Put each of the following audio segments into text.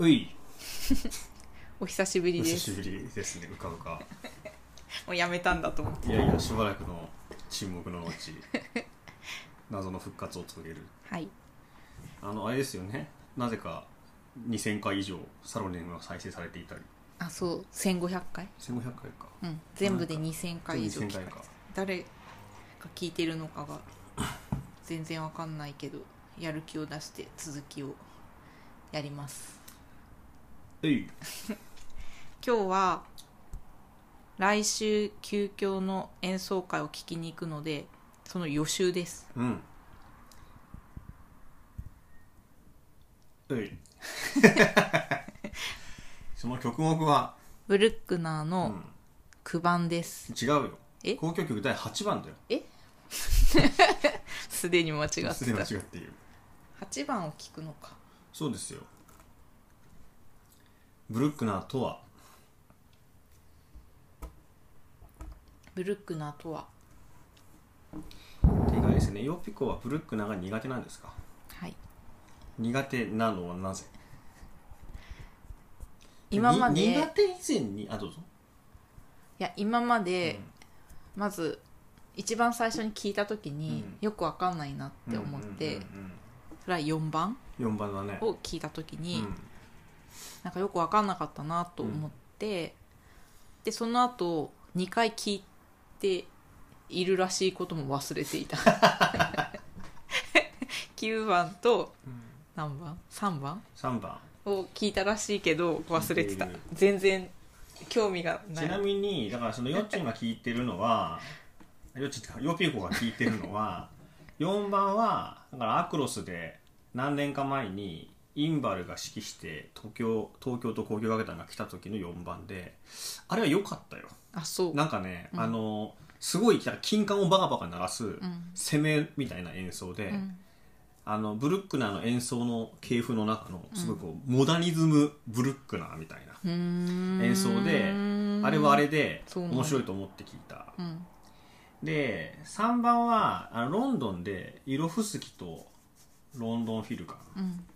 うい。お久しぶりおです。久しぶりですねうかうか。もうやめたんだと思って。いやいやしばらくの沈黙の後 謎の復活を遂げる。はい。あのあれですよね。なぜか2000回以上サロネンが再生されていたり。あそう。1500回？1500回か。うん。全部で2000回以上2000聞かれて回か。誰が聞いてるのかが全然わかんないけどやる気を出して続きをやります 今日は来週急遽の演奏会を聴きに行くのでその予習です。うん。うい。その曲目は、ブルックナーうのん、9番です、違うよ。え？交響曲第8番だよ。すでに間違ってた。すでに間違っている。8番を聴くのか。そうですよブルックナーとは？ブルックナーとは？てかですね。ヨーピコはブルックナーが苦手なんですか？はい。苦手なのはなぜ？今までに苦手以前に？あどうぞ。いや今まで、まず一番最初に聞いた時に、うん。よくわかんないなって思って、うんうんそれは4番うん。うん、4番だね。を聞いた時に、うんなんかよくわかんなかったなと思って、でその後2回聞いているらしいことも忘れていた。9番と何番 ?3 番？3番。を聞いたらしいけど忘れてた。全然興味がなちないみにだからそのヨッチンが聞いてるのはヨッチンってかヨーピコが聞いてるのは4番はだからアクロスで何年か前にインバルが指揮して東京東京と交響楽団が来た時の4番であれは良かったよ。あそう。なんかね、うん。あのすごい金管をバカバカ鳴らすうん。攻めみたいな演奏で、うん。あのブルックナーの演奏の系譜の中のすごいこう、モダニズムブルックナーみたいな演奏であれはあれで面白いと思って聞いた。うん。で3番はあのロンドンでイロフスキとロンドンフィルか。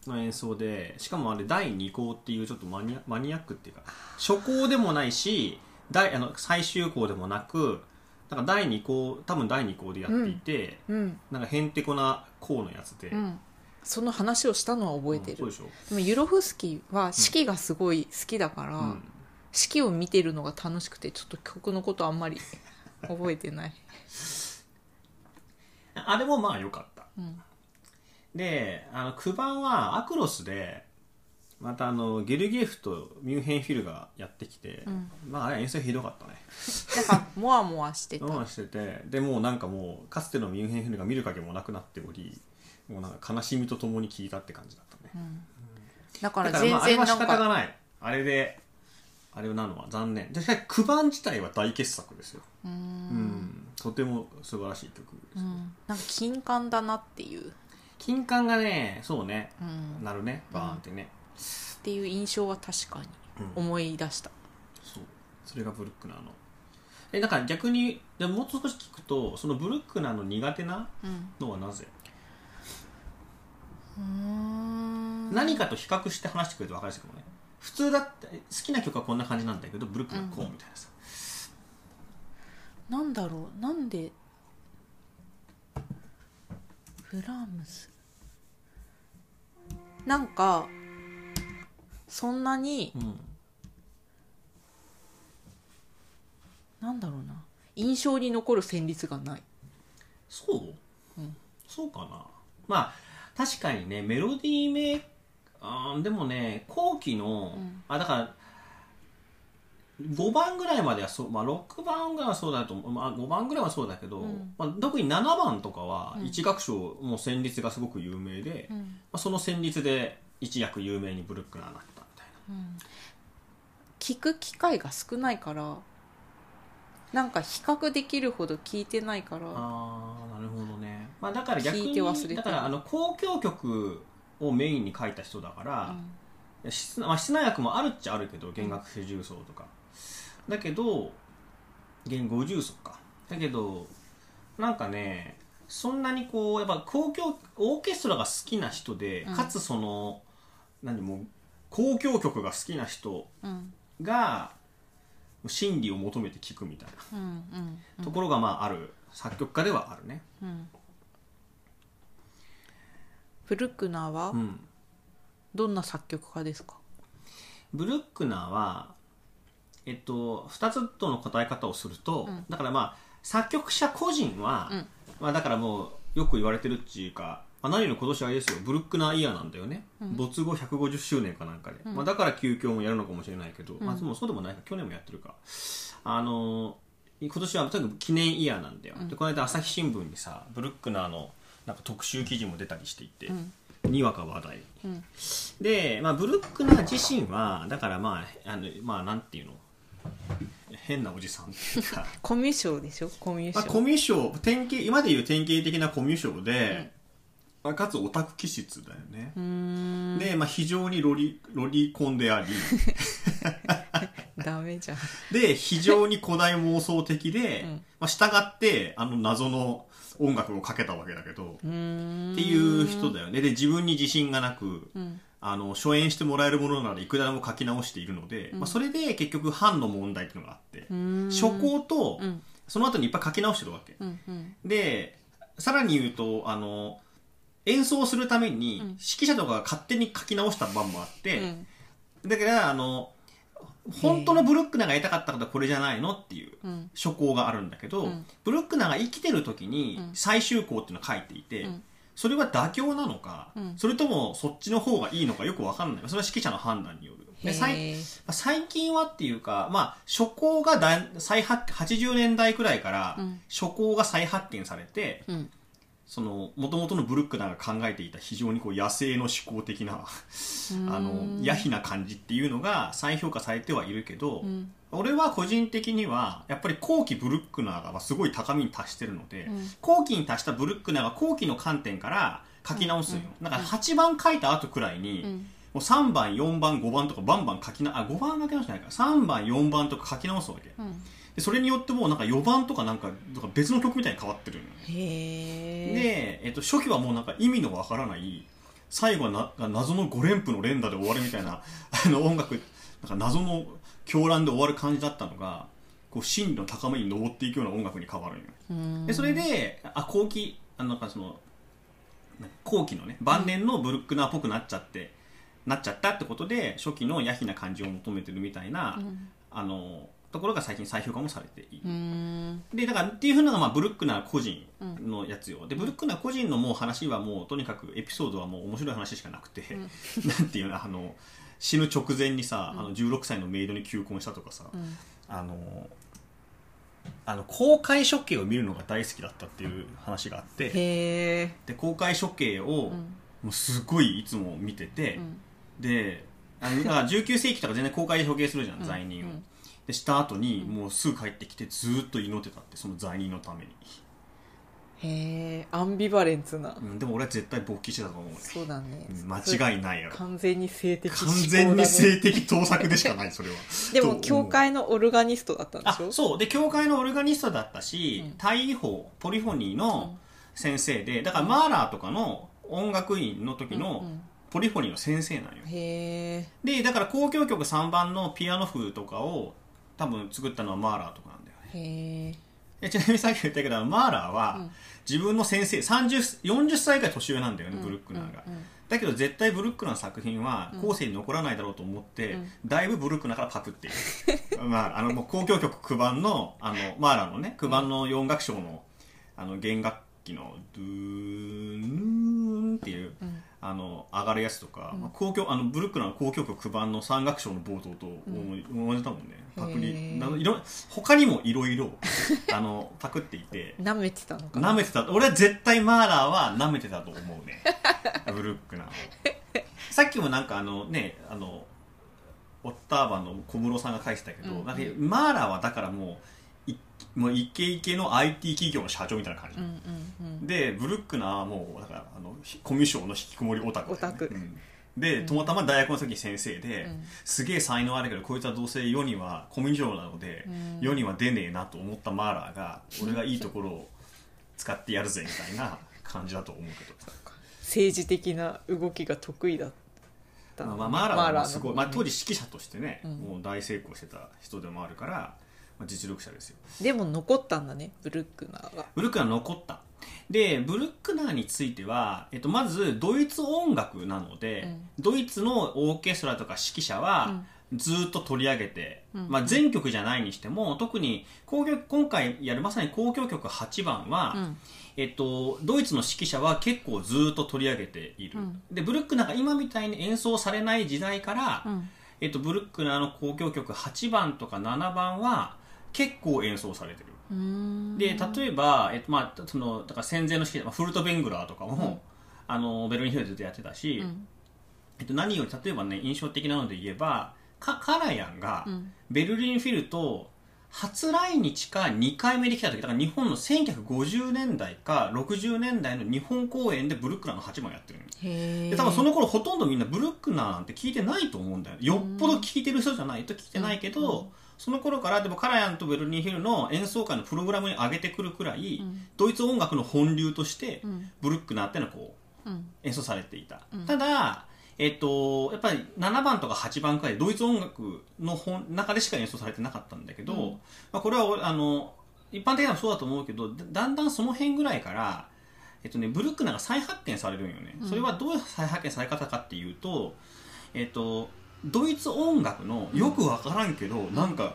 の演奏でしかもあれ第2項っていうちょっとマニアマニアックっていうか初項でもないし第あの最終項でもなくなんか第2項多分第2項でやっていて、うん。なんかへんてこな項のやつで、うん。その話をしたのは覚えてる、ででもユロフスキーは式がすごい好きだから、うん。式を見てるのが楽しくてちょっと曲のことあんまり 覚えてない、あれもまあ良かった。うんであの9番はアクロスでまたあのゲルギエフとミュンヘンフィルがやってきて、うん。まああれ演奏ひどかったね。なんかモワモワしてた、我慢しててでもうなんかもうかつてのミュンヘンフィルが見る影もなくなっておりもうなんか悲しみとともに聴いたって感じだったね。うん。だかだからら全まああれは仕方がない。あれであれなのは残念。でしかし9番自体は大傑作ですよ。うん。ん。とても素晴らしい曲です、うん。なんか金管だなっていう、金管がねそうね。うん、なるね。バーンってね、っていう印象は確かにうん。思い出した、そう。それがブルックナーの。えだから逆にでももう少し聞くとそのブルックナーの苦手なうん。のはなぜ、うーん。何かと比較して話してくれると分かりやすいかもね。普通だって好きな曲はこんな感じなんだけどブルックナーこうみたいなさ、なんだろう。なんでブラームスなんかそんなにうんなんだろうな。印象に残る旋律がない。そう、うん。そうかな。まあ確かにねメロディーメあーでもね後期の、うん。あだから5番ぐらいまではそう、まあ、6番ぐらいはそうだと思う、まあ、5番ぐらいはそうだけど、うん。まあ、特に7番とかはうん。一楽章もう旋律がすごく有名で、まあ、その旋律で一躍有名にブルックナーになったみたい聞く機会が少ないからなんか比較できるほど聞いてないからなああなるほどね、まあ、だから逆にだからあの交響曲をメインに書いた人だから、室まあ、室内楽もあるっちゃあるけど弦楽四重奏とか、だけど弦五重奏か。だけどなんかねそんなにこうやっぱ交響オーケストラが好きな人で、うん。かつその何も交響曲が好きな人うん。が真理を求めて聴くみたいうんうんなところがまあある。作曲家ではあるね。うん。ブルックナーはうん、どんな作曲家ですか？ブルックナーは、えっと、2つとの答え方をすると、うん。だからまあ作曲者個人は、うん。まあ、だからもうよく言われてるっていうか、まあ、何より今年あれですよブルックナーイヤーなんだよね、うん。没後150周年かなんかで、うん。まあ、だから休業もやるのかもしれないけど、まあ、もそうでもないか。去年もやってるか。あの今年はとにかく記念イヤーなんだよ、うん。でこの間朝日新聞にさブルックナーのなんか特集記事も出たりしていて、うん。にわか話題。うん。で、まあ、ブルックナー自身はだからまああのまあなんていうの？変なおじさんっていうか。コミュ障でしょ？コミュまあ、障コミュ障。典型今でいう典型的なコミュ障で、まあ、かつオタク気質だよね。で、まあ、非常にロリロリコンであり。ダメじゃん。で非常に古代妄想的で、うん。まあ、従ってあの謎の音楽をかけたわけだけど、っていう人だよね。で自分に自信がなく、うんあの初演してもらえるものならいくらでも書き直しているので、うん。まあ、それで結局版の問題っていうのがあって、初稿とうん。その後にいっぱい書き直してるわけ、うんうん。でさらに言うとあの演奏するためにうん。指揮者とかが勝手に書き直した版もあって、うん。だからあの本当のブルックナーがやりたかったことはこれじゃないのっていううん。初稿があるんだけど、うん。ブルックナーが生きてる時にうん。最終稿っていうのを書いていて、うんそれは妥協なのか、うん。それともそっちの方がいいのかよくわかんない。それは指揮者の判断による。で最最近はっていうか、まあ、初稿がだ再発80年代くらいからうん。初稿が再発見されて、うん。その元々のブルックナーが考えていた非常にこう野生の思考的なあの野非な感じっていうのが再評価されてはいるけど、うん俺は個人的にはやっぱり後期ブルックナーがすごい高みに達してるので、うん。後期に達したブルックナーが後期の観点から書き直すんよ、うん。だから8番書いた後くらいに、うん。もう3番4番5番とかバンバン書きなあ5番書き直してないか。ら3番4番とか書き直すわけ。うん。でそれによってもうなんか4番とかなんか別の曲みたいに変わってるで、えっと、初期はもうなんか意味のわからない最後はな謎の5連符の連打で終わるみたいなあの音楽なんか謎の狂乱で終わる感じだったのがこう真理の高めに登っていくような音楽に変わるんよ。でそれであ後期あなんかその後期のね晩年のブルックナーっぽくなっちゃって、なっちゃったってことで初期の野非な感じを求めてるみたいな、うん。あのところが最近再評価もされている。うーん。でだからっていうふうなのがまあブルックナー個人のやつよ、でブルックナー個人のもう話はもうとにかくエピソードはもう面白い話しかなくて、なんていうのあの死ぬ直前にさ、あの16歳のメイドに求婚したとかさ、うん。あのあの公開処刑を見るのが大好きだったっていう話があってで公開処刑をうん。もうすごいいつも見てて、うん。であのだから19世紀とか全然公開で処刑するじゃん、うん。罪人を、うん。でした後にもうすぐ帰ってきてずーっと祈ってたってその罪人のために、へえアンビバレンツな。うん、でも俺は絶対勃起してたと思うね、そうだね。うん間違いないやろ。完全に性的ね全に性的盗作でしかないそれは。でも教会のオルガニストだったんであしょ？そう。で教会のオルガニストだったし、うん。大違法ポリフォニーの先生でだからマーラーとかの音楽院の時うんのポリフォニーの先生なんよ、へえでだから交響曲3番のピアノ風とかを多分作ったのはマーラーとかなんだよね。へえでちなみにさっき言ったけどマーラーはうん。自分の先生30 40歳ぐらい年上なんだよね、ブルックナーが、だけど絶対ブルックナーの作品はうん。後世に残らないだろうと思って、うん。だいぶブルックナーからパクっている。まああの交響曲9番のあのマーラーのね9番の4楽章のあの弦楽器のドゥーンっていううんあの上がるやつとか、うん。まあ交響あのブルックナーの交響曲9番の3楽章の冒頭と同じだもんね、パクへリ。ーなのいろ他にもいろいろ あのパクっていて。舐めてたのかな？舐めてた。俺は絶対マーラーは舐めてたと思うね。ブルックナーをさっきもなんかあのねあのオッターバンの小室さんが書いてたけど、うんなんかマーラーはだからもういもうイケイケの IT 企業の社長みたいな感じ、うんうんうん。でブルックナーはもうだからあのひコミュ障の引きこもりオタク。ね、オタク。うん。でたまたま大学の時先生で、うん。すげえ才能あるけどこいつはどうせ世にはコミュ障なので、うん。世には出ねえなと思ったマーラーが俺がいいところを使ってやるぜみたいな感じだと思うけど。政治的な動きが得意だた。のね、まあ、マーラーはまあすごい、まあ、当時指揮者としてね、うん。もう大成功してた人でもあるから、まあ、実力者ですよ。でも残ったんだねブルックナーがブルックナー残った。でブルックナーについては、えっと、まずドイツ音楽なので、ドイツのオーケストラとか指揮者はずっと取り上げて、うん。まあ、全曲じゃないにしても特に今回やるまさに交響曲8番は、うん。えっと、ドイツの指揮者は結構ずっと取り上げている、うん。でブルックナーが今みたいに演奏されない時代から、うん。えっと、ブルックナーの交響曲8番とか7番は結構演奏されてる。で例えば、えっとまあ、そのだから戦前の指揮者、まあ、フルトベングラーとかも、うん。あのベルリンヒルでずっとやってたし、うん。えっと、何より例えばね印象的なので言えばカカラヤンがうん。ベルリンフィルと初来日か2回目で来た時だから日本の1950年代か60年代の日本公演でブルックナーの8番やってるで多分その頃ほとんどみんなブルックナーなんて聞いてないと思うんだよ。よっぽど聞いてる人じゃないと聞いてないけど、うんその頃からでもカラヤンとベルリンヒルの演奏会のプログラムに上げてくるくらい、うん。ドイツ音楽の本流として、うん。ブルックナーっていうのはこううん。演奏されていた、うん。ただえっと、やっぱり7番とか8番くらいドイツ音楽の本中でしか演奏されてなかったんだけど、うん。まあ、これはあの一般的にはそうだと思うけどだだんだんその辺ぐらいから、えっとね、ブルックナーが再発見されるんよね、うん。それはどういう再発見され方かっていうと、えっと、ドイツ音楽のよくわからんけど、なんか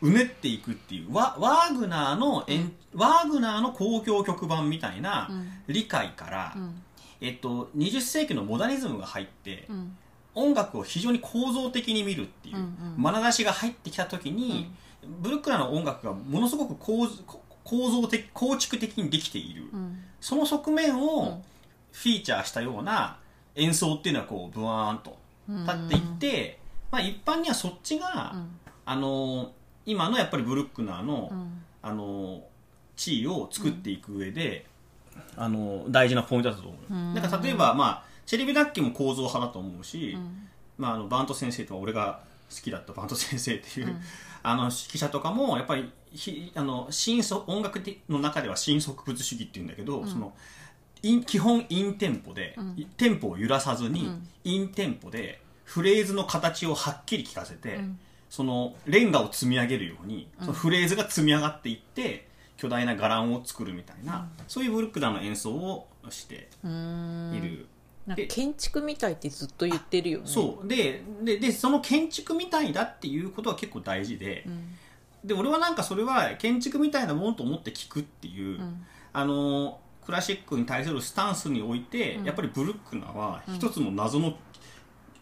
うねっていくっていうワワーグナーの、えん。ワーグナーの交響曲版みたいなうん。理解から、うん。えっと、20世紀のモダニズムが入って、うん。音楽を非常に構造的に見るっていう、うんうん。眼差しが入ってきた時に、ブルックナーの音楽がものすごく構構造的構築的にできている、うん。その側面うん。をフィーチャーしたような演奏っていうのはこうブワーンと立っていって、まあ、一般にはそっちが、うん。あの今のやっぱりブルックナーの、うん。あの地位を作っていく上で、あの大事なポイントだと思う、うん。なんか例えば、まあ、チェレビダッキも構造派だと思うし、うん。まあ、あのバント先生とか俺が好きだったバント先生っていう、うん。あの指揮者とかもやっぱりひあの音楽の中では新植物主義っていうんだけど、うん。その基本インテンポで、うん。テンポを揺らさずに、うん。インテンポでフレーズの形をはっきり聞かせて、うん。そのレンガを積み上げるように、うん。そのフレーズが積み上がっていって巨大な伽藍を作るみたいな、そういうブルックナーの演奏をしている。建築みたいってずっと言ってるよね。そう。でででその建築みたいだっていうことは結構大事で,、うん。で俺はなんかそれは建築みたいなものと思って聞くっていう、うん。あのクラシックに対するスタンスにおいて、うん。やっぱりブルックナーは一つの謎の、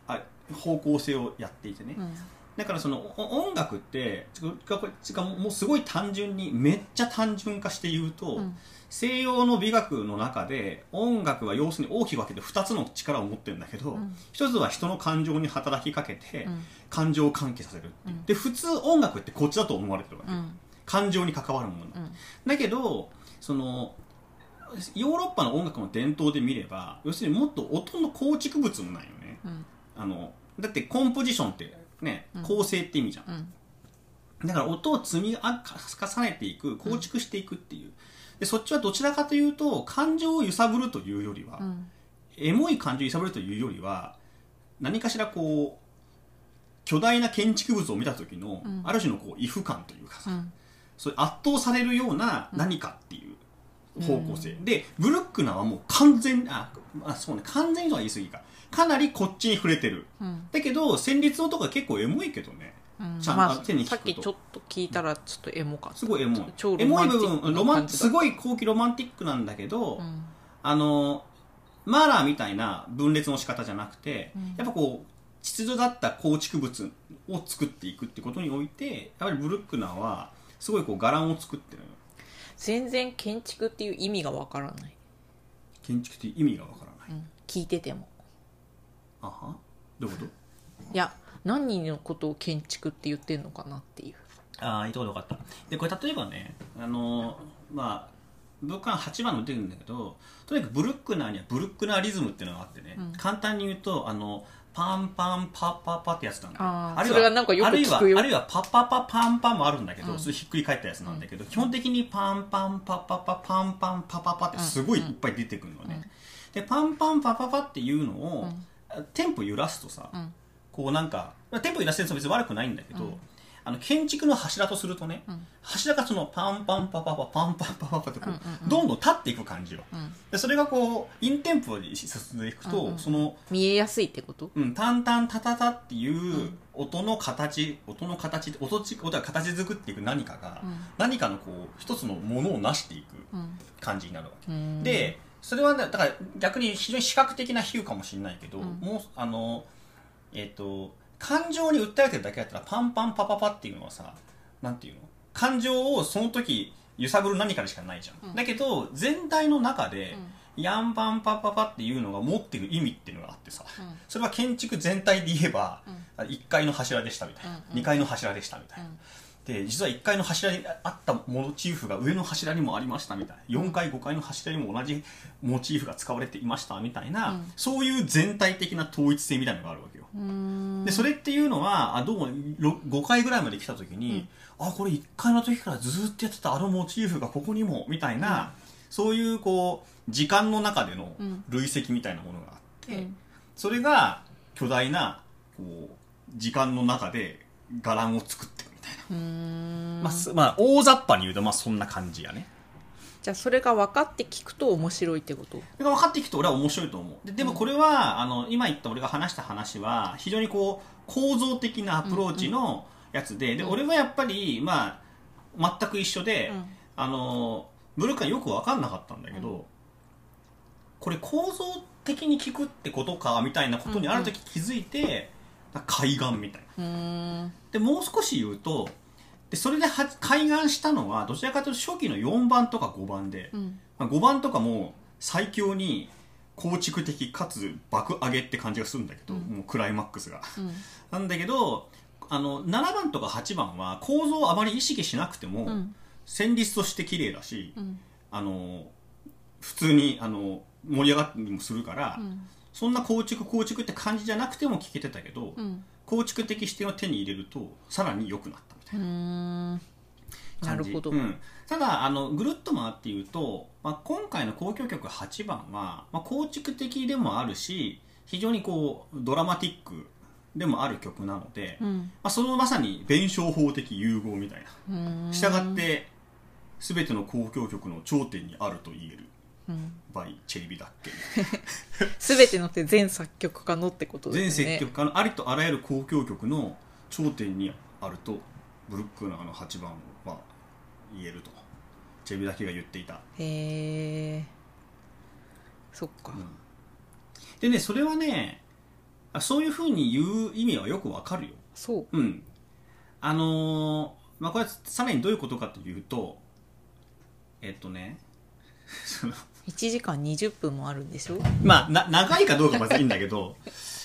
あ方向性をやっていてね、うん。だからそのお音楽ってちかちかもうすごい単純にめっちゃ単純化して言うと、うん。西洋の美学の中で音楽は要するに大きく分けて2つの力を持ってるんだけど、うん。一つは人の感情に働きかけて、うん。感情を喚起させるっていう。うん。で普通音楽ってこっちだと思われてるわけ、うん。感情に関わるもの、うん。だけどそのヨーロッパの音楽の伝統で見れば要するにもっと音の構築物なんよね。うん。あのだってコンポジションってねうん。構成って意味じゃん、うん。だから音を積み重ねていく構築していくっていう。でそっちはどちらかというと感情を揺さぶるというよりは、うん。エモい感情を揺さぶるというよりは何かしらこう巨大な建築物を見た時の、うん。ある種のこう畏怖感というかさ、うん。そういう圧倒されるような何かっていう方向性、でブルックナーはもう完全にああそうね。完全にとは言い過ぎか。かなりこっちに触れてる。うん。だけど旋律のとか結構エモいけどね。うん。ちゃんまあ手に聞くと。さっきちょっと聞いたらちょっとエモか。すごいエモい。超エモい部分ロマンすごい後期ロマンティックなんだけど、うん。あのマーラーみたいな分裂の仕方じゃなくて、うん。やっぱこう秩序だった構築物を作っていくってことにおいてやっぱりブルックナーはすごいこう伽藍を作ってるのよ全然建築っていう意味がわからない、建築っていう意味がわからない、うん。聞いてても。あは？どういうこと？いや何のことを建築って言ってんのかなっていう。ああ言ったこと分かった。でこれ例えばねあのまあブルックナー8番の出てるんだけどとにかくブルックナーにはブルックナーリズムっていうのがあってね、うん。簡単に言うとあのパンパンパッパッパってやつなんだよあーるいはあるいはあるいはパッパッパパンパンもあるんだけど、うん。それひっくり返ったやつなんだけど、基本的にパンパンパッパッパパンパンパパパってすごいいっぱい出てくるのね、でパンパンパパパっていうのを、テンポ揺らすとさ、うんこうなんか、まあテンポ揺らすやつは別に悪くないんだけど、うんあの建築の柱とするとね、うん。柱がそのパンパンパパパパンパンパパパってこう、うんうんうんどんどん立っていく感じようんでそれがこうインテンポに進んでいくと、うんうんその見えやすいってことうん、タンタンタタタっていううん音の形、音の形音ち音が形作っていく何かが、うん何かのこう一つのものを成していくうん感じになるわけ、うんでそれはねだから逆に非常に視覚的な比喩かもしれないけど、うんもうあのえっ、と感情に訴えてるだけだったらパンパンパパパっていうのはさなんていうの？感情をその時揺さぶる何かでしかないじゃん、うん。だけど全体の中で、ヤンパンパパパっていうのが持ってる意味っていうのがあってさうん。それは建築全体で言えば、1階の柱でしたみたいな、うん。うん2階の柱でしたみたいな、で実は1階の柱にあったモチーフが上の柱にもありましたみたいな。4階5階の柱にも同じモチーフが使われていましたみたいな、うん。そういう全体的な統一性みたいなのがあるわけよ、うん。でそれっていうのはあどうもろ5階ぐらいまで来た時に、あこれ1階の時からずっとやってたあのモチーフがここにもみたいな、そういうこう時間の中でのうん。累積みたいなものがあって、うん。それが巨大なこう時間の中で伽藍を作ってるみたいな、うん。まあすまあ、大雑把に言うとまあそんな感じやねじゃあそれが分かって聞くと面白いってこと？分かっていくと俺は面白いと思う。ででもこれは、あの今言った俺が話した話は非常にこう構造的なアプローチのやつで,、でうん。俺はやっぱり、まあ、全く一緒で、うん。あのブルックはよく分かんなかったんだけど、うん。これ構造的に聞くってことかみたいなことにある時気づいて、海岸みたいな。うん。でもう少し言うとでそれでは開眼したのはどちらかというと初期の4番とか5番で、うん。まあ、5番とかも最強に構築的かつ爆上げって感じがするんだけど、うん。もうクライマックスが。うん。なんだけどあの7番とか8番は構造をあまり意識しなくても、うん。旋律として綺麗だし、うん。あの普通にあの盛り上がったりもするから、うん。そんな構築構築って感じじゃなくても聞けてたけど、うん。構築的視点を手に入れるとさらに良くなった。みたいなうん。なるほど。うん、ただあのぐるっと回って言うと、まあ、今回の交響曲8番は、まあ、構築的でもあるし非常にこうドラマティックでもある曲なので、まうん。あ、そのまさに弁証法的融合みたいうんな。したがって全ての交響曲の頂点にあると言えるうん。バイチェリビダッケ全てのって全作曲家のってことですね。全積極家のありとあらゆる交響曲の頂点にあるとブルックナーの8番は言えると。チェビダケが言っていた。へえ。そっか。でねそれはねあそういうふうに言う意味はよくわかるよ。そう。うん。あのーまあこれはさらにどういうことかというとえっとね その1時間20分もあるんでしょ？まあな長いかどうかまずいいんだけど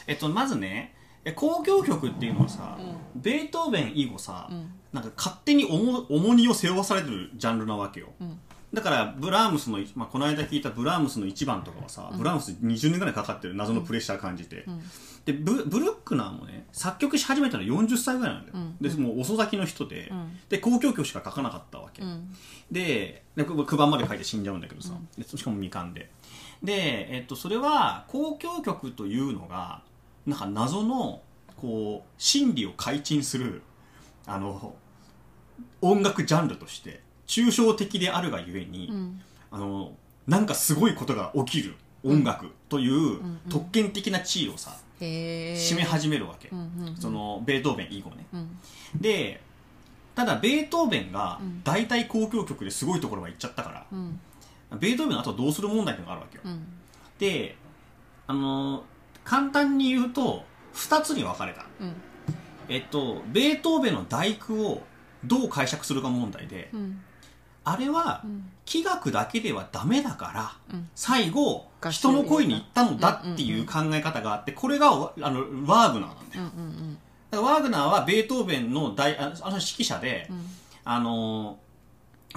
えっとまずねえ交響曲っていうのはさ、ベートーベン以後さ、うん。なんか勝手に重重荷を背負わされてるジャンルなわけよ。うん。だからブラームスの、まあ、この間聞いたブラームスの1番とかはさ、ブラームス20年ぐらいかかってる謎のプレッシャー感じて、ん。でブブルックナーもね作曲し始めたの40歳ぐらいなんだよ、うん。でもう遅咲きの人で、ん。で交響曲しか書かなかったわけ、うん。でで9番まで書いて死んじゃうんだけどさ、でしかも未完で。で、えっと、それは交響曲というのがなんか謎のこう心理を解禁するあの音楽ジャンルとして抽象的であるがゆえに、うん。あのなんかすごいことが起きる音楽という特権的な地位をさ、へえ占め始めるわけ、うんうんうん。そのベートーベン以後ね。うん。でただベートーベンがうん。大体交響曲ですごいところまで行っちゃったから、うん。ベートーベンの後どうする問題っていうのがあるわけよ、うん。であの簡単に言うと2つに分かれた。うん。えっとベートーベンの第九をどう解釈するか問題で、うん。あれはうん。器楽だけではダメだから、うん。最後人の声に行ったのだっていう考え方があってこれがわあのワーグナーなんだよ、うんうん。だからワーグナーはベートーベンの大ああの指揮者で、うん。あの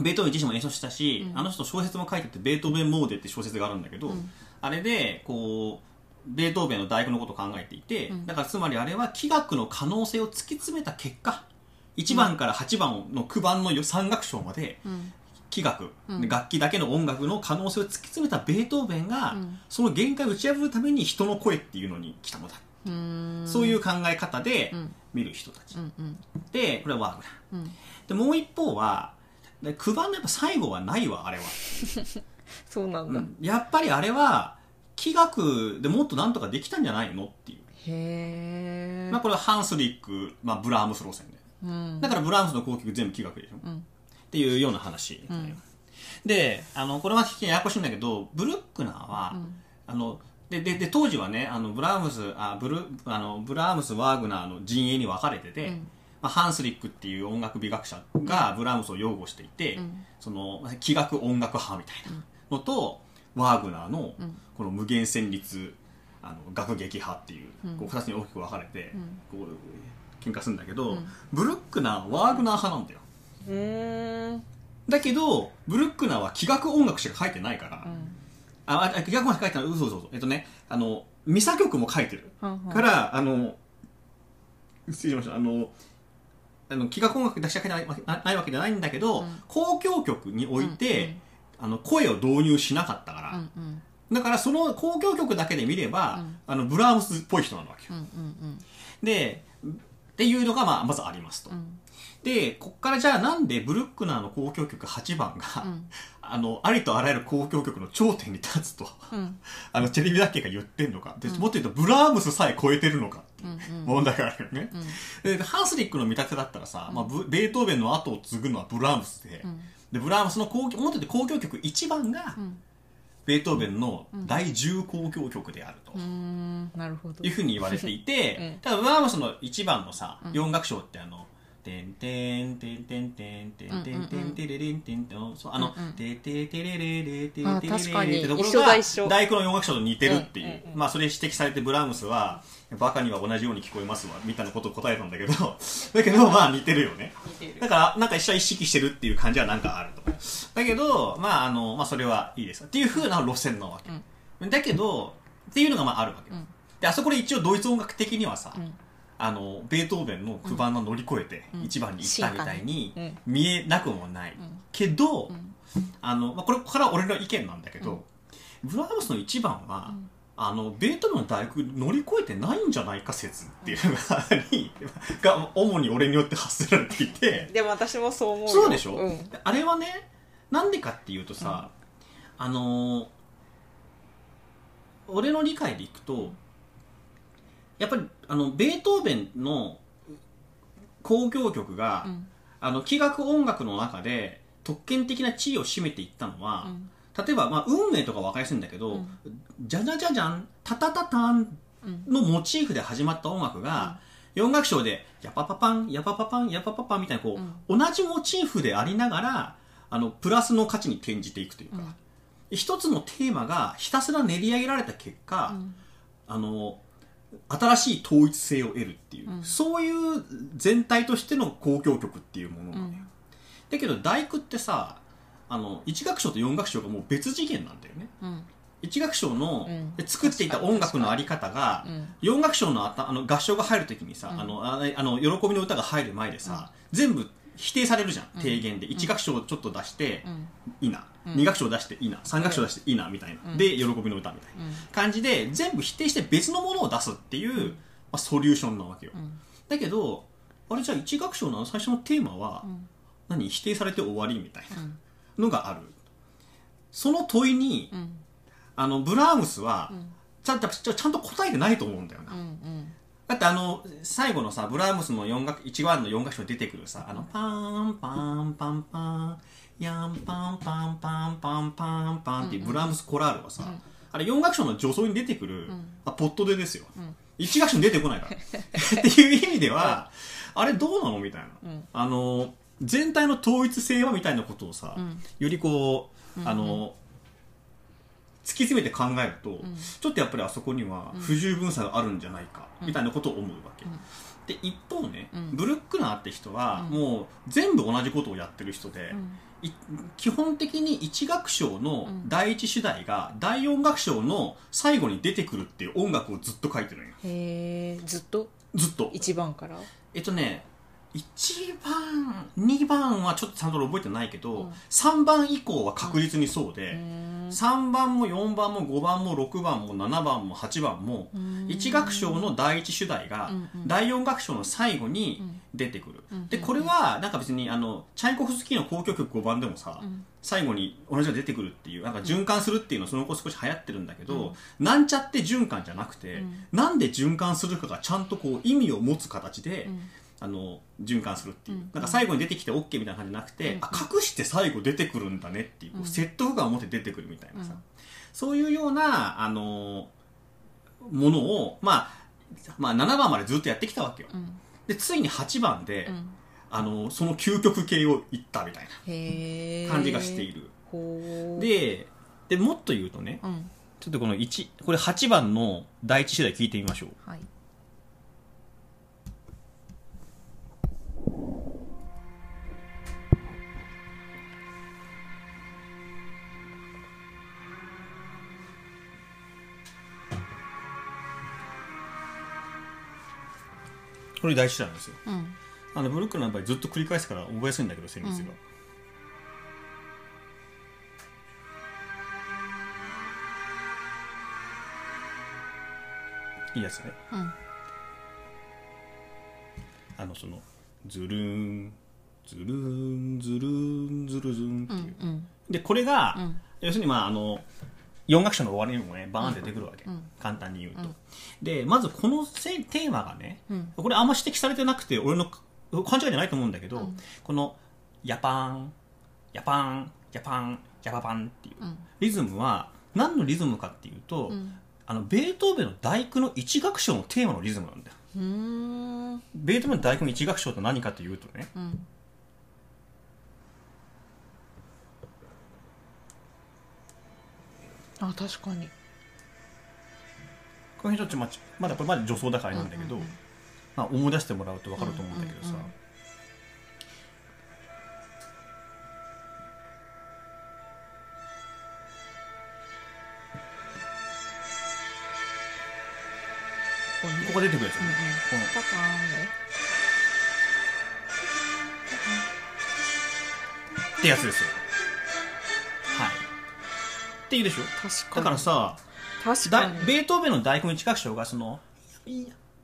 ベートーベン自身も演奏したし、うん。あの人小説も書いててベートーベンモーデって小説があるんだけど、うん。あれでこうベートーベンの大工のことを考えていて、うん。だからつまりあれは器楽の可能性を突き詰めた結果1番から8番の9番の3楽章までうん。器楽、うん。楽器だけの音楽の可能性を突き詰めたベートーベンが、うん。その限界を打ち破るために人の声っていうのに来たのだ、そういう考え方でうん。見る人たち、うんうん。でこれはワーグナーうん。でもう一方はで9番のやっぱ最後はないわあれは、そうなんだ、うん。やっぱりあれは器楽でもっとなんとかできたんじゃないのっていう、へえ、まあ、これはハンスリック、まあ、ブラームス路線で。うん。だからブラームスの交響曲全部器楽でしょ、うん。っていうような話、うん。であのこれはややこしいんだけどブルックナーは、うん。あのででで当時はねあのブラームスあブルあのブラームスワーグナーの陣営に分かれてて、うん。まあ、ハンスリックっていう音楽美学者がブラームスを擁護していて、うん。その器楽音楽派みたいなのと、ワーグナーのうん。この無限旋律あの楽劇派っていう,、うん。こう2つに大きく分かれて、うん。こう喧嘩するんだけど、うん。ブルックナーはワーグナー派なんだよ。うー。んだけどブルックナーは器楽音楽しか書いてないから、ああ器楽音楽書いてない。嘘嘘嘘。えっとねあのミサ曲も書いてる。うん。から、あの、失礼しました、あの、あの、器楽音楽だけしか書いてないわけないわけじゃないんだけど、うん。交響曲において、あの、声を導入しなかったから、うんうん。だからその交響曲だけで見れば、うん。あの、ブラームスっぽい人なわけよ。うんうんで、っていうのが、まあ、まずありますと。うん。で、こっからじゃあなんでブルックナーの交響曲8番が、うん。あの、ありとあらゆる交響曲の頂点に立つと、うん。あの、チェリビダッケが言ってんのか。で、うん。もっと言うと、ブラームスさえ超えてるのかっていううんうん問題があるよね。うん。でハンスリックの見立てだったらさ、まあ、ブベートーベンの後を継ぐのはブラームスで,、うんでブラームスの交響もって交響曲1番がうん。ベートーベンの第10交響曲であると。なるほど。いうふうに言われていて、う んただブラームスの1番のさ、うん。4楽章ってあの「てんてんてんてんてんてんてんてんてれれんてんてん」そうあのうんうん「てててれれれてあてれれ確かにれ」ってところがだ一緒第九の4楽章と似てるっていう、まあそれ指摘されてブラームスは「バカには同じように聞こえますわ」みたいなことを答えたんだけどだけどまあ似てるよねだから、なんか一緒は意識してるっていう感じはなんかあると。だけど、まあ、あの、まあ、それはいいです。っていう風な路線なわけ。だけど、っていうのがまああるわけ。うん。で、あそこで一応ドイツ音楽的にはさ、うん。あの、ベートーベンの9番の乗り越えてうん。1番に行ったみたいにうん。見えなくもない。うん。けど、うん。あの、まあ、これから俺の意見なんだけど、ブラームスの1番は、うんあの、ベートーベンの大工乗り越えてないんじゃないか説っていうのがあり、が主に俺によって発せられていて、でも私もそう思うよ。そうでしょ、うん。あれはねなんでかっていうとさ、あのー俺の理解でいくとやっぱりあのベートーベンの交響曲が、うん。あの器楽音楽の中で特権的な地位を占めていったのは、うん例えば、まあ、運命とか分かりやすいんだけど、うん。じゃじゃじゃじゃんタタタタンうんのモチーフで始まった音楽が、4楽章でヤパパパンヤパパパンヤパパパンみたいなこう、同じモチーフでありながらあのプラスの価値に転じていくというか、うん。一つのテーマがひたすら練り上げられた結果、うん。あの新しい統一性を得るっていう、うん。そういう全体としての交響曲っていうものなのよ、うん。だけど大工ってさあの1楽章と4楽章がもう別次元なんだよね。うん。1楽章の、うん。で作っていた音楽のあり方が、うん。4楽章のあたあの合唱が入るときにさ、うん。あのああの喜びの歌が入る前でさ、全部否定されるじゃんうん。提言で。1楽章ちょっと出してうん「いいな」うん。2楽章出して「いいな」3楽章出して「いいな」みたいな、うん。で喜びの歌みたいな。うん。感じで全部否定して別のものを出すっていう、まあ、ソリューションなわけよ、うん。だけどあれじゃあ1楽章の最初のテーマはうん。何？否定されて終わりみたいな。うんのがある。その問いにうん。あのブラームスはうん。ちゃんとちゃんと答えてないと思うんだよな、うんうん。だってあの最後のさブラームスの4楽1番の4楽章に出てくるさあのパーンパンパンパンヤンパンパンパンパンパンパンっていうブラームスコラールはさ、うん。あれ4楽章の序奏に出てくる、ん。あポッと出ですよ、うん。1楽章に出てこないから。っていう意味ではあれどうなのみたいな、うん。あの全体の統一性はみたいなことをさ、うん。よりこうあの、突き詰めて考えると、ん。ちょっとやっぱりあそこには不十分さがあるんじゃないか、みたいなことを思うわけ、んで一方ね、うん。ブルックナーって人はうん。もう全部同じことをやってる人で、基本的に1楽章の第一主題が第4楽章の最後に出てくるっていう音楽をずっと書いてるんよ。へえずっと？ずっと。一番から？えっとね1番2番はちょっとちゃんと覚えてないけど、うん。3番以降は確実にそうで、うん。3番も4番も5番も6番も7番も8番もうん。1楽章の第1主題が第4楽章の最後に出てくる、うんでこれはなんか別にあのチャイコフスキーの交響曲5番でもさ、うん。最後に同じのが出てくるっていうなんか循環するっていうのその後少し流行ってるんだけど、なんちゃって循環じゃなくて、うん。なんで循環するかがちゃんとこう意味を持つ形で、うんあの循環するっていう、うん。なんか最後に出てきて OK みたいな感じじゃなくて、うん。あ隠して最後出てくるんだねっていう、うん。説得感を持って出てくるみたいなさ、うん。そういうようなあのものを、まあ、まあ7番までずっとやってきたわけよ。うん。でついに8番で、うん。あのその究極系をいったみたいな感じがしている、ででもっと言うとねうん。ちょっとこの1これ8番の第一次第聞いてみましょう。はいこれ第一次第なんですよ。うん。あのブルックの場合ずっと繰り返すから覚えやすいんだけど旋律が、うん。いいやつね。うん。あのそのズルンズルンズルンズルズンってう。いう、んうん。でこれが、うん。要するにまああの4楽章の終わりにもねバーンって出てくるわけ、うん。簡単に言うと、うん。でまずこのせテーマがねうん。これあんま指摘されてなくて俺の勘違いじゃないと思うんだけど、うん。このヤパンヤパンヤパンヤパパンっていう。うん。リズムは何のリズムかっていうと、うん。あのベートーベンの第九の一楽章のテーマのリズムなんだよ。うーん。ベートーベンの第九の一楽章って何かというとねうんあ確かに。この辺ちょっとままだこれまで女装だからあれなんだけど、うんうんまあ、思い出してもらうと分かると思うんだけどさ、うんうんうんここ出てくるやつ、うんうん。この。パターンねってやつですよ。はいっていうでしょ？確かに。だからさ確かに。だベートーベンの第九の一楽章がその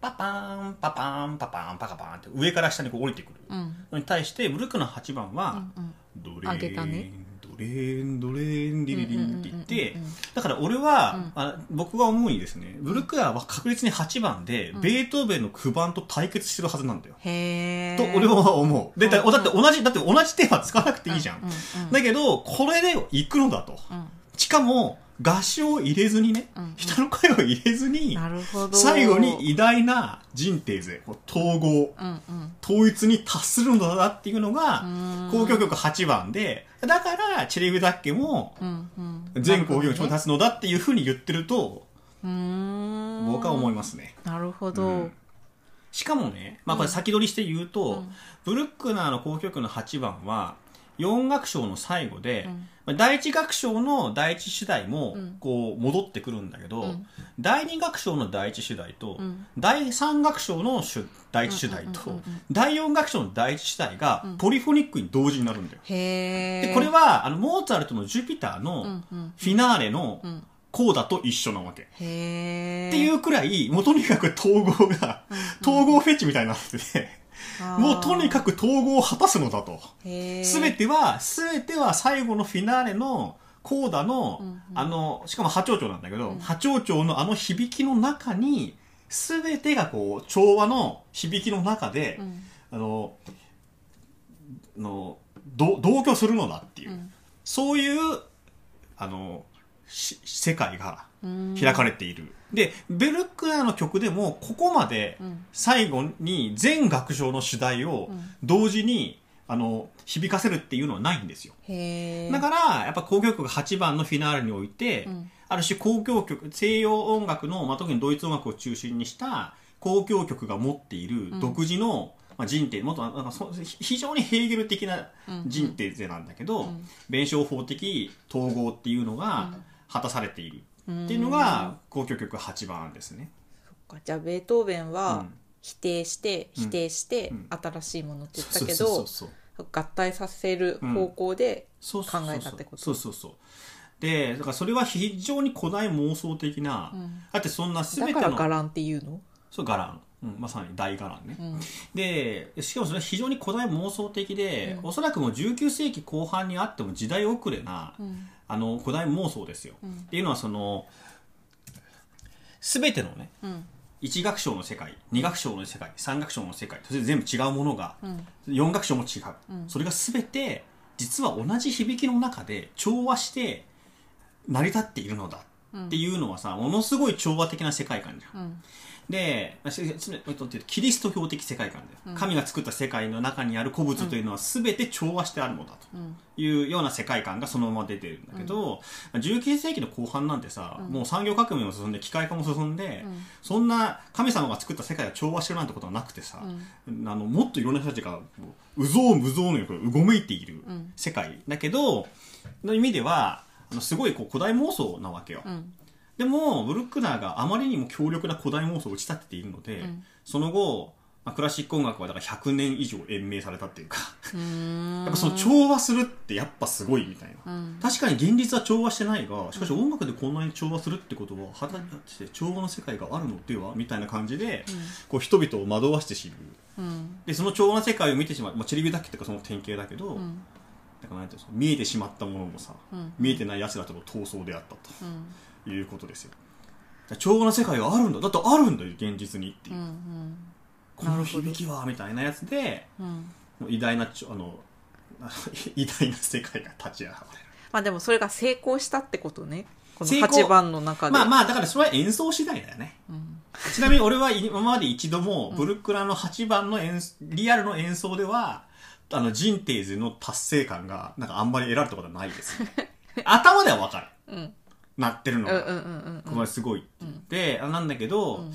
パパーンパパーンパパーンパカパーンって上から下にこう降りてくる。うん。のに対してブルックの8番は、うんうん。ドレ上げたーン、ね。ドレーンドレーンリリリンって言って、うんうんうんうんだから俺は、うんあ僕が思うにですねブルックアは確実に8番で、うんベートーベンの9番と対決してるはずなんだよ、へえと俺は思うでだうんだって同じだって同じテーマ使わなくていいじゃん、うんうんだけどこれで行くのだとうんしかも合唱を入れずにね、うんうん。人の声を入れずに最後に偉大な人帝勢こう統合うんうん。統一に達するのだっていうのが、うん。交響曲8番で、だから、チェレビダッケも、全交響曲に立つのだっていうふうに言ってると、僕は思いますね。なるほど、うん。しかもね、まあこれ先取りして言うと、うん。ブルックナーの交響曲の8番は、4楽章の最後で、うん。まあ第1楽章の第1主題もうん、こう、戻ってくるんだけど、うん。第2楽章の第1主題と、うん。第3楽章の主第1主題と、第4楽章の第1主題がうん、ポリフォニックに同時になるんだよ。でこれはあのモーツァルトの「ジュピター」のフィナーレのうん。コーダと一緒なわけ。っていうくらいもうとにかく統合が統合フェチみたいになっててもうとにかく統合を果たすのだと。くすべては全ては最後のフィナーレのコーダの、うんうん。あのしかも波長長なんだけど、うん。波長長のあの響きの中に全てがこう調和の響きの中で、うん。あののど同居するのだっていう。うん。そういう、あの、し世界がうん開かれている。で、ベルクナーの曲でも、ここまでうん最後に全楽章の主題をうん同時に、あの、響かせるっていうのはないんですよ。だから、やっぱ交響曲8番のフィナーレにおいて、うん。ある種交響曲、西洋音楽の、まあ、特にドイツ音楽を中心にした交響曲が持っている独自の、まあ、人定、もっとなんかそ非常にヘーゲル的な人定勢なんだけど、うん。弁証法的統合っていうのがうん。果たされている。うんっていうのが交響曲8番ですね。そっか。じゃあベートーベンうはん。否定してうん。否定してうん。新しいものって言ったけど合体させる方向で考えたってこと？そうそうそう。でだからそれは非常に古代妄想的な、うん。だってそんな全だてのから伽藍っていうの？そう伽藍、うん、まさに大伽藍ね、うん。でしかもそれは非常に古代妄想的で、うん。おそらくもう19世紀後半にあっても時代遅れな、うんあの古代妄想ですよ、うん。っていうのはその全てのねうん。1楽章の世界2楽章の世界3楽章の世界それ全部違うものがうん。4楽章も違う、うん。それが全て実は同じ響きの中で調和して成り立っているのだうんっていうのはさものすごい調和的な世界観じゃんで、キリスト教的世界観で、うん。神が作った世界の中にある古物というのは全て調和してあるのだとうん。いうような世界観がそのまま出てるんだけど、まあ19世紀の後半なんてさ、うん。もう産業革命も進んで機械化も進んで、うん。そんな神様が作った世界が調和してるなんてことはなくてさ、あのもっといろんな人たちがもううぞうむぞうのようごめいているうん。世界だけどの意味ではあのすごいこう古代妄想なわけよ。うんでもブルックナーがあまりにも強力な古代妄想を打ち立てているので、うん。その後、まあ、クラシック音楽はだから100年以上延命されたっていうかやっぱその調和するってやっぱすごいみたいな、うん。確かに現実は調和してないがしかし音楽でこんなに調和するってことは果たして調和の世界があるのではみたいな感じで、こう人々を惑わして知る。うん。でその調和の世界を見てしまう、まあ、チェリビダッキっていうかその典型だけど、うん。だからなんていうの見えてしまったものもさ、うん。見えてない奴らとの闘争であったうん。ということですよ。調和の世界があるんだ。だってあるんだよ現実にっていう。う、んこの響きはみたいなやつでうん。偉大なあの 偉大な世界が立ち現れる。まあでもそれが成功したってことね。この成功8番の中で。まあまあだからそれは演奏次第だよね。うん。ちなみに俺は今まで一度もブルックラの8番の演リアルの演奏ではあのジンテーズの達成感がなんかあんまり得られたことはないです 頭ではわかる。うんなってるのが、うんうんうんうん。これすごいって言って、あなんだけど、うん。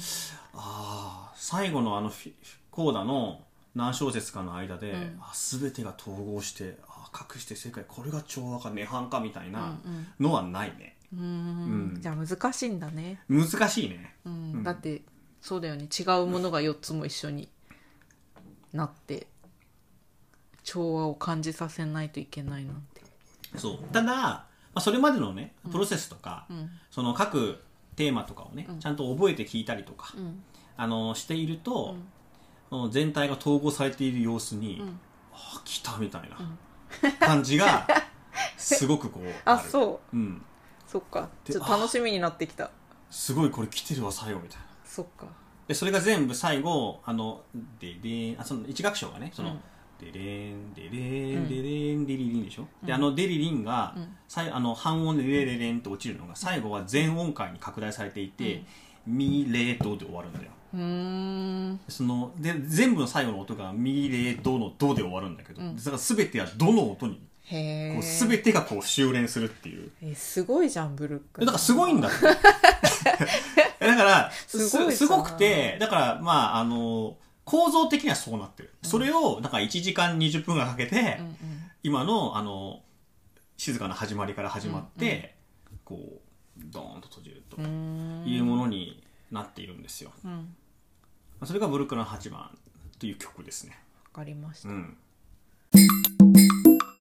ああ最後のあのフィコーダの何小節かの間で、うん。あ全てが統合してあ隠して世界これが調和か涅槃かみたいなうんのはないね、うん。うん。じゃあ難しいんだね。難しいね。うん。うん。だってそうだよね。違うものが4つも一緒になって調和を感じさせないといけないなんて。そう。ただ、まあ、それまでのねプロセスとか、うん。その各テーマとかをね、うん。ちゃんと覚えて聞いたりとか、うん。あのしていると、うん。全体が統合されている様子に、うん。あ来たみたいな感じが すごくこうある。そう。うん、そっか。でちょっと楽しみになってきた。すごいこれ来てるわ最後みたいな。そっか。でそれが全部最後あのでであその一楽章がねその、うんでれーんでれーうんんでれーんでりりんでしょ、うんあのでりりんが、うんあの半音でれれれんと落ちるのが最後は全音階に拡大されていて、ミレドで終わるんだようんそので全部の最後の音がミレドのドで終わるんだけど、うんだから全てはドの音にへえこう全てがこう修練するっていうえすごいじゃんブルックだからすごいんだってだからすすごくてだからまああの構造的にはそうなってる、それをなんか1時間20分がかけて、うん今のあの静かな始まりから始まって、こうドーンと閉じるというものになっているんですよ、うん。それがブルックの8番という曲ですね。わかりました。うん